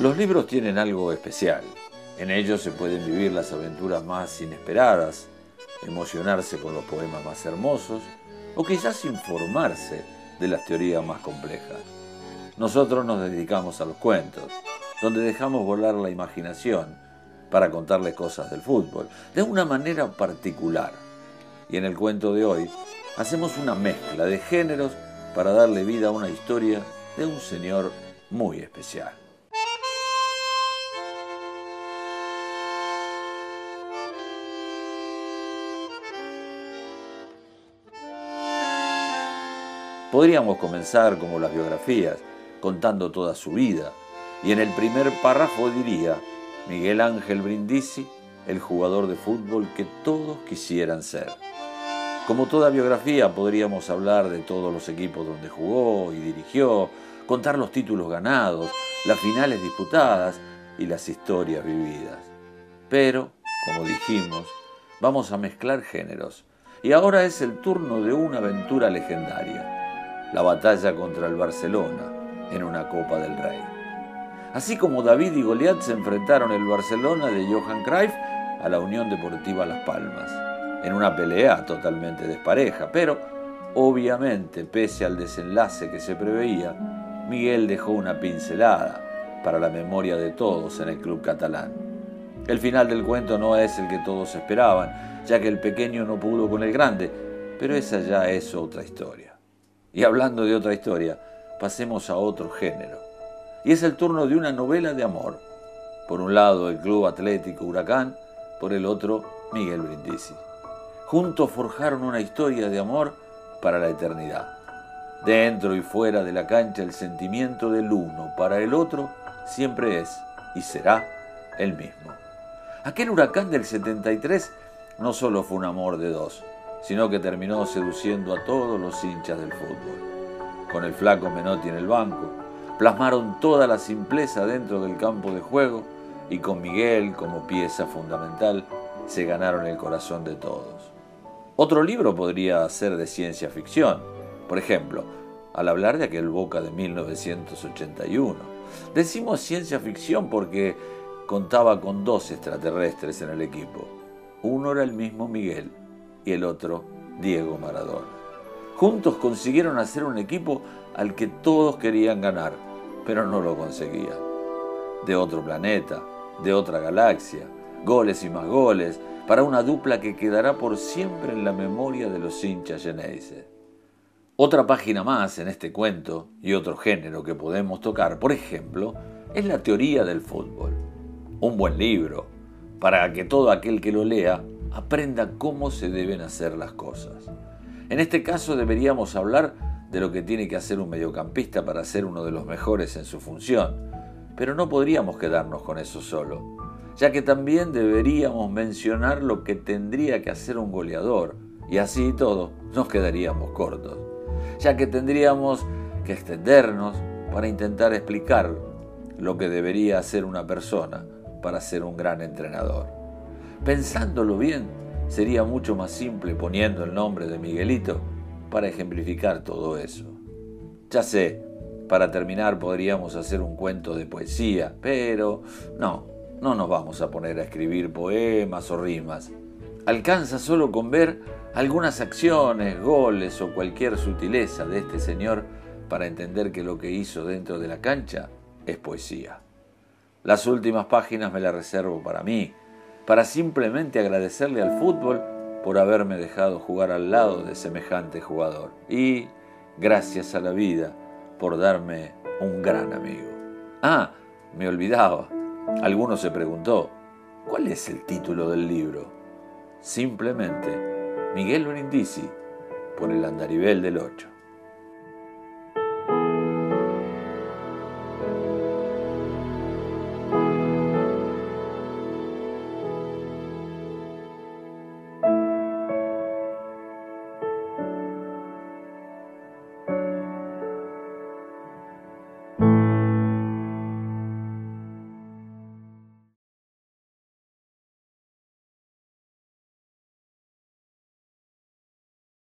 Los libros tienen algo especial. En ellos se pueden vivir las aventuras más inesperadas, emocionarse con los poemas más hermosos o quizás informarse de las teorías más complejas. Nosotros nos dedicamos a los cuentos, donde dejamos volar la imaginación para contarle cosas del fútbol, de una manera particular. Y en el cuento de hoy hacemos una mezcla de géneros para darle vida a una historia de un señor muy especial. Podríamos comenzar como las biografías, contando toda su vida, y en el primer párrafo diría, Miguel Ángel Brindisi, el jugador de fútbol que todos quisieran ser. Como toda biografía podríamos hablar de todos los equipos donde jugó y dirigió, contar los títulos ganados, las finales disputadas y las historias vividas. Pero, como dijimos, vamos a mezclar géneros. Y ahora es el turno de una aventura legendaria la batalla contra el Barcelona en una Copa del Rey. Así como David y Goliat se enfrentaron el Barcelona de Johan Cruyff a la Unión Deportiva Las Palmas, en una pelea totalmente despareja, pero obviamente, pese al desenlace que se preveía, Miguel dejó una pincelada para la memoria de todos en el club catalán. El final del cuento no es el que todos esperaban, ya que el pequeño no pudo con el grande, pero esa ya es otra historia. Y hablando de otra historia, pasemos a otro género. Y es el turno de una novela de amor. Por un lado el Club Atlético Huracán, por el otro Miguel Brindisi. Juntos forjaron una historia de amor para la eternidad. Dentro y fuera de la cancha el sentimiento del uno para el otro siempre es y será el mismo. Aquel huracán del 73 no solo fue un amor de dos, sino que terminó seduciendo a todos los hinchas del fútbol. Con el flaco Menotti en el banco, plasmaron toda la simpleza dentro del campo de juego y con Miguel como pieza fundamental se ganaron el corazón de todos. Otro libro podría ser de ciencia ficción, por ejemplo, al hablar de aquel Boca de 1981. Decimos ciencia ficción porque contaba con dos extraterrestres en el equipo. Uno era el mismo Miguel y el otro Diego Maradona. Juntos consiguieron hacer un equipo al que todos querían ganar, pero no lo conseguían. De otro planeta, de otra galaxia, goles y más goles, para una dupla que quedará por siempre en la memoria de los hinchas Geneise. Otra página más en este cuento y otro género que podemos tocar, por ejemplo, es la teoría del fútbol. Un buen libro, para que todo aquel que lo lea aprenda cómo se deben hacer las cosas. En este caso deberíamos hablar de lo que tiene que hacer un mediocampista para ser uno de los mejores en su función, pero no podríamos quedarnos con eso solo, ya que también deberíamos mencionar lo que tendría que hacer un goleador, y así todo nos quedaríamos cortos, ya que tendríamos que extendernos para intentar explicar lo que debería hacer una persona para ser un gran entrenador. Pensándolo bien, sería mucho más simple poniendo el nombre de Miguelito para ejemplificar todo eso. Ya sé, para terminar podríamos hacer un cuento de poesía, pero no, no nos vamos a poner a escribir poemas o rimas. Alcanza solo con ver algunas acciones, goles o cualquier sutileza de este señor para entender que lo que hizo dentro de la cancha es poesía. Las últimas páginas me las reservo para mí, para simplemente agradecerle al fútbol por haberme dejado jugar al lado de semejante jugador. Y gracias a la vida por darme un gran amigo. Ah, me olvidaba. Alguno se preguntó, ¿cuál es el título del libro? Simplemente Miguel Brindisi por el andarivel del 8.